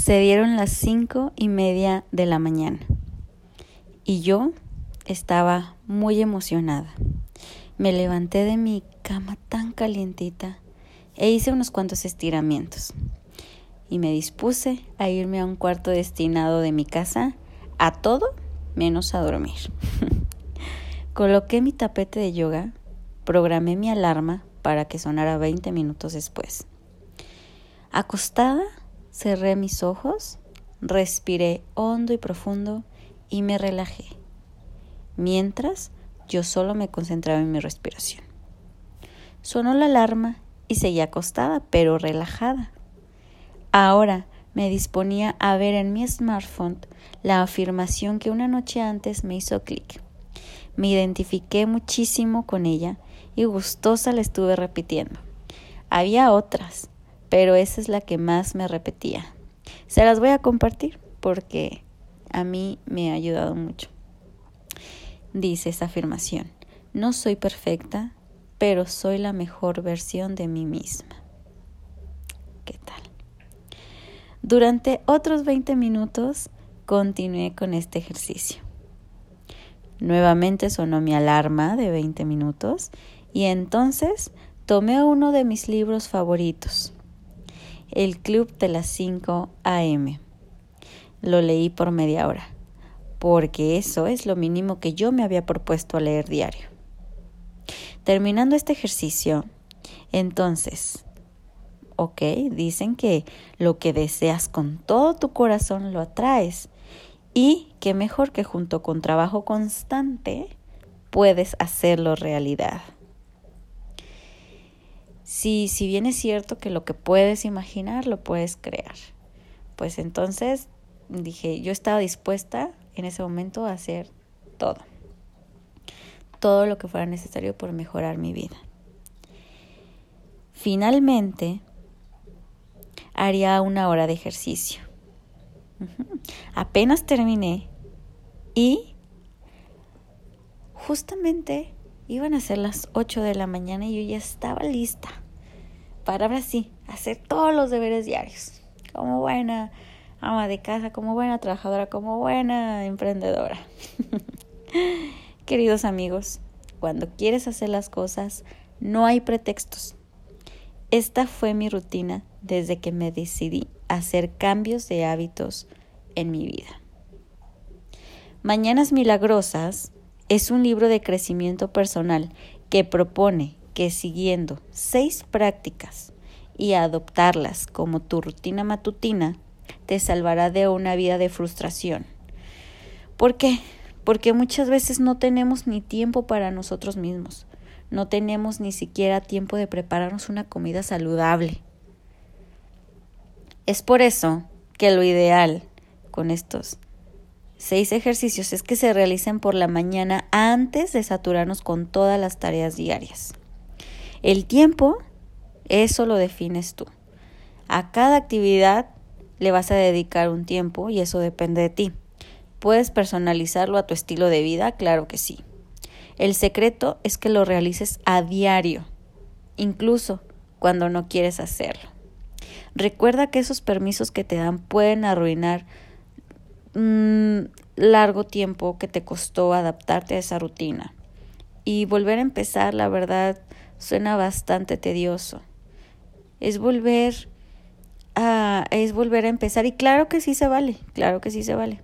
Se dieron las cinco y media de la mañana y yo estaba muy emocionada. Me levanté de mi cama tan calientita e hice unos cuantos estiramientos y me dispuse a irme a un cuarto destinado de mi casa a todo menos a dormir. Coloqué mi tapete de yoga, programé mi alarma para que sonara 20 minutos después. Acostada, cerré mis ojos, respiré hondo y profundo y me relajé, mientras yo solo me concentraba en mi respiración. Sonó la alarma y seguí acostada, pero relajada. Ahora me disponía a ver en mi smartphone la afirmación que una noche antes me hizo clic. Me identifiqué muchísimo con ella y gustosa la estuve repitiendo. Había otras, pero esa es la que más me repetía. Se las voy a compartir porque a mí me ha ayudado mucho. Dice esa afirmación, no soy perfecta, pero soy la mejor versión de mí misma. ¿Qué tal? Durante otros 20 minutos continué con este ejercicio. Nuevamente sonó mi alarma de 20 minutos y entonces tomé uno de mis libros favoritos, El Club de las 5 AM. Lo leí por media hora, porque eso es lo mínimo que yo me había propuesto a leer diario. Terminando este ejercicio, entonces ¿ok? Dicen que lo que deseas con todo tu corazón lo atraes y que mejor que junto con trabajo constante puedes hacerlo realidad. Si, si bien es cierto que lo que puedes imaginar lo puedes crear, pues entonces dije, yo estaba dispuesta en ese momento a hacer todo, todo lo que fuera necesario por mejorar mi vida. Finalmente, haría una hora de ejercicio. Apenas terminé y justamente iban a ser las 8 de la mañana y yo ya estaba lista ahora sí hacer todos los deberes diarios. Como buena ama de casa, como buena trabajadora, como buena emprendedora. Queridos amigos, cuando quieres hacer las cosas, no hay pretextos. Esta fue mi rutina desde que me decidí hacer cambios de hábitos en mi vida. Mañanas Milagrosas es un libro de crecimiento personal que propone que siguiendo seis prácticas y adoptarlas como tu rutina matutina, te salvará de una vida de frustración. ¿Por qué? Porque muchas veces no tenemos ni tiempo para nosotros mismos no tenemos ni siquiera tiempo de prepararnos una comida saludable. Es por eso que lo ideal con estos seis ejercicios es que se realicen por la mañana antes de saturarnos con todas las tareas diarias. El tiempo, eso lo defines tú. A cada actividad le vas a dedicar un tiempo y eso depende de ti. ¿Puedes personalizarlo a tu estilo de vida? Claro que sí. El secreto es que lo realices a diario, incluso cuando no quieres hacerlo. Recuerda que esos permisos que te dan pueden arruinar un mm, largo tiempo que te costó adaptarte a esa rutina. Y volver a empezar, la verdad, suena bastante tedioso. Es volver a, es volver a empezar. Y claro que sí se vale, claro que sí se vale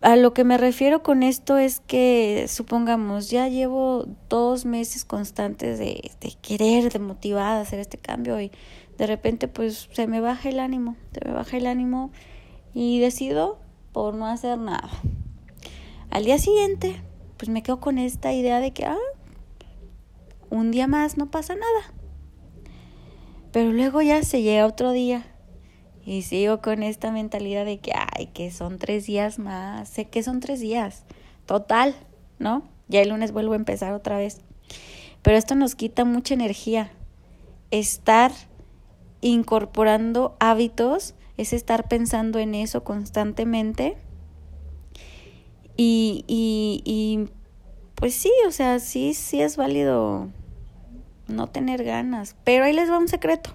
a lo que me refiero con esto es que, supongamos, ya llevo dos meses constantes de, de querer, de motivada a hacer este cambio y de repente pues se me baja el ánimo, se me baja el ánimo y decido por no hacer nada. Al día siguiente pues me quedo con esta idea de que, ah, un día más no pasa nada. Pero luego ya se llega otro día y sigo con esta mentalidad de que, ay, que son tres días más, sé que son tres días, total, ¿no? Ya el lunes vuelvo a empezar otra vez. Pero esto nos quita mucha energía. Estar incorporando hábitos es estar pensando en eso constantemente. Y, y, y pues sí, o sea, sí, sí es válido no tener ganas. Pero ahí les va un secreto.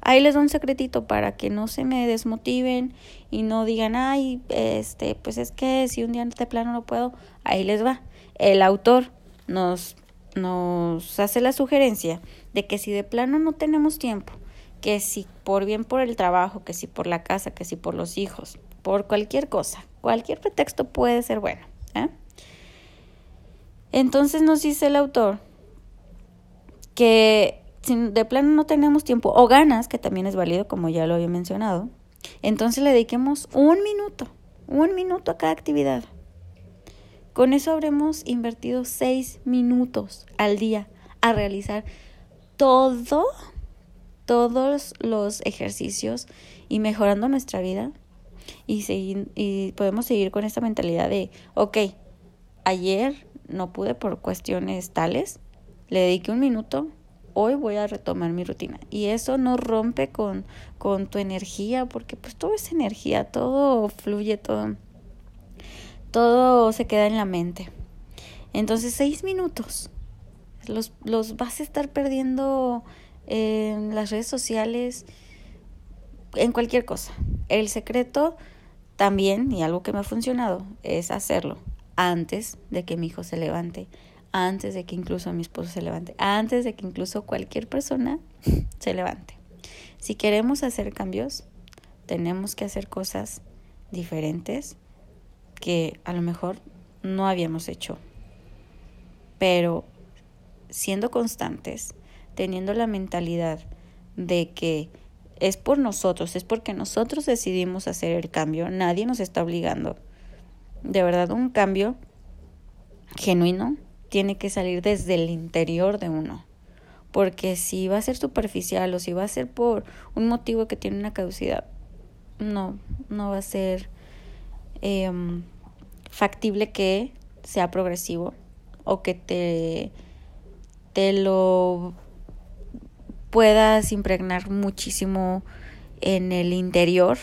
Ahí les doy un secretito para que no se me desmotiven y no digan, ay, este, pues es que si un día de plano no puedo, ahí les va. El autor nos, nos hace la sugerencia de que si de plano no tenemos tiempo, que si por bien por el trabajo, que si por la casa, que si por los hijos, por cualquier cosa, cualquier pretexto puede ser bueno. Entonces nos dice el autor que si de plano no tenemos tiempo o ganas, que también es válido como ya lo había mencionado, entonces le dediquemos un minuto, un minuto a cada actividad. Con eso habremos invertido seis minutos al día a realizar todo, todos los ejercicios y mejorando nuestra vida. Y, seguir, y podemos seguir con esta mentalidad de, ok, ayer no pude por cuestiones tales, le dediqué un minuto, hoy voy a retomar mi rutina. Y eso no rompe con, con tu energía, porque pues todo es energía, todo fluye, todo, todo se queda en la mente. Entonces, seis minutos. Los, los vas a estar perdiendo en las redes sociales, en cualquier cosa. El secreto también, y algo que me ha funcionado, es hacerlo antes de que mi hijo se levante, antes de que incluso mi esposo se levante, antes de que incluso cualquier persona se levante. Si queremos hacer cambios, tenemos que hacer cosas diferentes que a lo mejor no habíamos hecho. Pero siendo constantes, teniendo la mentalidad de que es por nosotros, es porque nosotros decidimos hacer el cambio, nadie nos está obligando. De verdad, un cambio genuino tiene que salir desde el interior de uno. Porque si va a ser superficial o si va a ser por un motivo que tiene una caducidad, no, no va a ser em, factible que sea progresivo o que te, te lo puedas impregnar muchísimo en el interior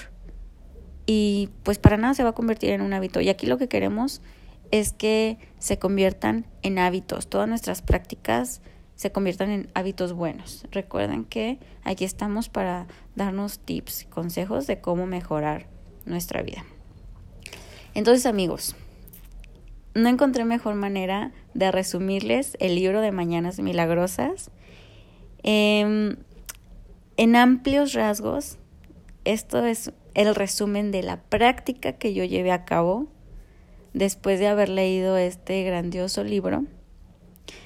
y pues para nada se va a convertir en un hábito. Y aquí lo que queremos es que se conviertan en hábitos, todas nuestras prácticas se conviertan en hábitos buenos. Recuerden que aquí estamos para darnos tips, consejos de cómo mejorar nuestra vida. Entonces amigos, no encontré mejor manera de resumirles el libro de Mañanas Milagrosas. Em, en amplios rasgos, esto es el resumen de la práctica que yo llevé a cabo después de haber leído este grandioso libro.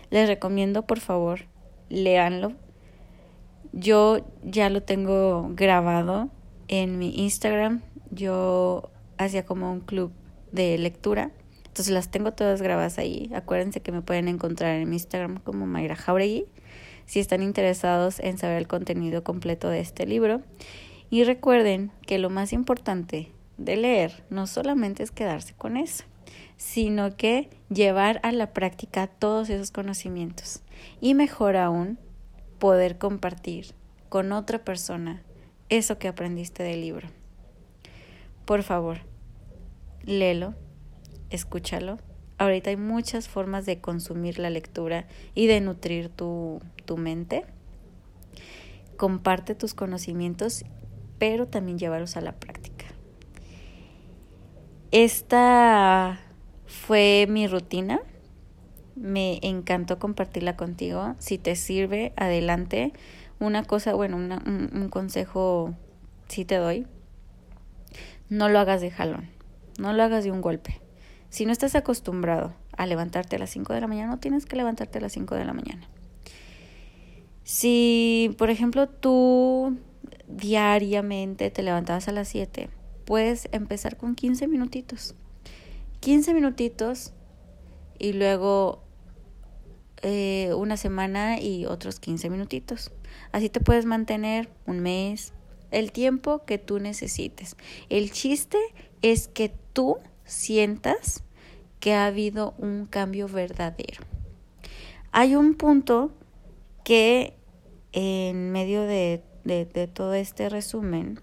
Les recomiendo, por favor, léanlo. Yo ya lo tengo grabado en mi Instagram. Yo hacía como un club de lectura. Entonces las tengo todas grabadas ahí. Acuérdense que me pueden encontrar en mi Instagram como Mayra Jauregui si están interesados en saber el contenido completo de este libro. Y recuerden que lo más importante de leer no solamente es quedarse con eso sino que llevar a la práctica todos esos conocimientos y mejor aún poder compartir con otra persona eso que aprendiste del libro. Por favor, léelo, escúchalo. Ahorita hay muchas formas de consumir la lectura y de nutrir tu, tu mente. Comparte tus conocimientos, pero también llevarlos a la práctica. Esta fue mi rutina. Me encantó compartirla contigo. Si te sirve, adelante. Una cosa, bueno, un, consejo sí te doy. No lo hagas de jalón. No lo hagas de un golpe. Si no estás acostumbrado a levantarte a las 5 de la mañana, no tienes que levantarte a las 5 de la mañana. Si, por ejemplo, tú diariamente te levantabas a las 7, puedes empezar con 15 minutitos. 15 minutitos y luego eh, una semana y otros 15 minutitos. Así te puedes mantener un mes, el tiempo que tú necesites. El chiste es que tú sientas que ha habido un cambio verdadero. Hay un punto que en medio de, todo este resumen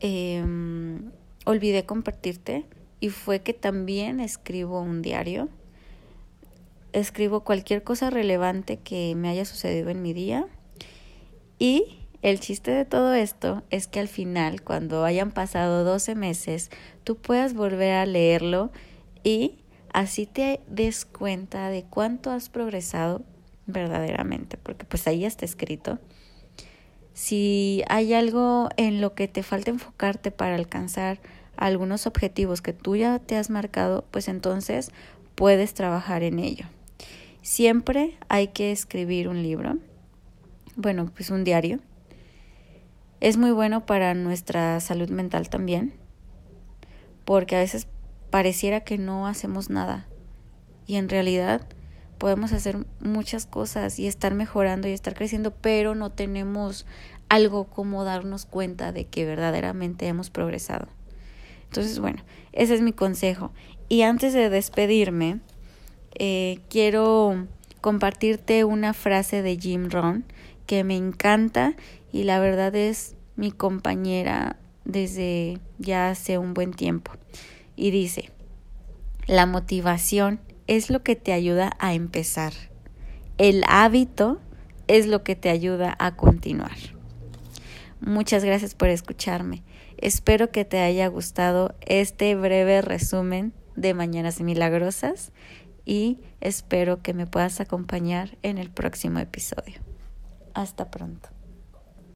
em, olvidé compartirte y fue que también escribo un diario. Escribo cualquier cosa relevante que me haya sucedido en mi día y El chiste de todo esto es que al final, cuando hayan pasado 12 meses, tú puedas volver a leerlo y así te des cuenta de cuánto has progresado verdaderamente, porque pues ahí está escrito. Si hay algo en lo que te falta enfocarte para alcanzar algunos objetivos que tú ya te has marcado, pues entonces puedes trabajar en ello. Siempre hay que escribir un libro, bueno, pues un diario, es muy bueno para nuestra salud mental también, porque a veces pareciera que no hacemos nada y en realidad podemos hacer muchas cosas y estar mejorando y estar creciendo, pero no tenemos algo como darnos cuenta de que verdaderamente hemos progresado. Entonces, bueno, ese es mi consejo. Y antes de despedirme, eh, quiero compartirte una frase de Jim Rohn que me encanta y la verdad es mi compañera desde ya hace un buen tiempo. Y dice, la motivación es lo que te ayuda a empezar. El hábito es lo que te ayuda a continuar. Muchas gracias por escucharme. Espero que te haya gustado este breve resumen de Mañanas Milagrosas y espero que me puedas acompañar en el próximo episodio. Hasta pronto.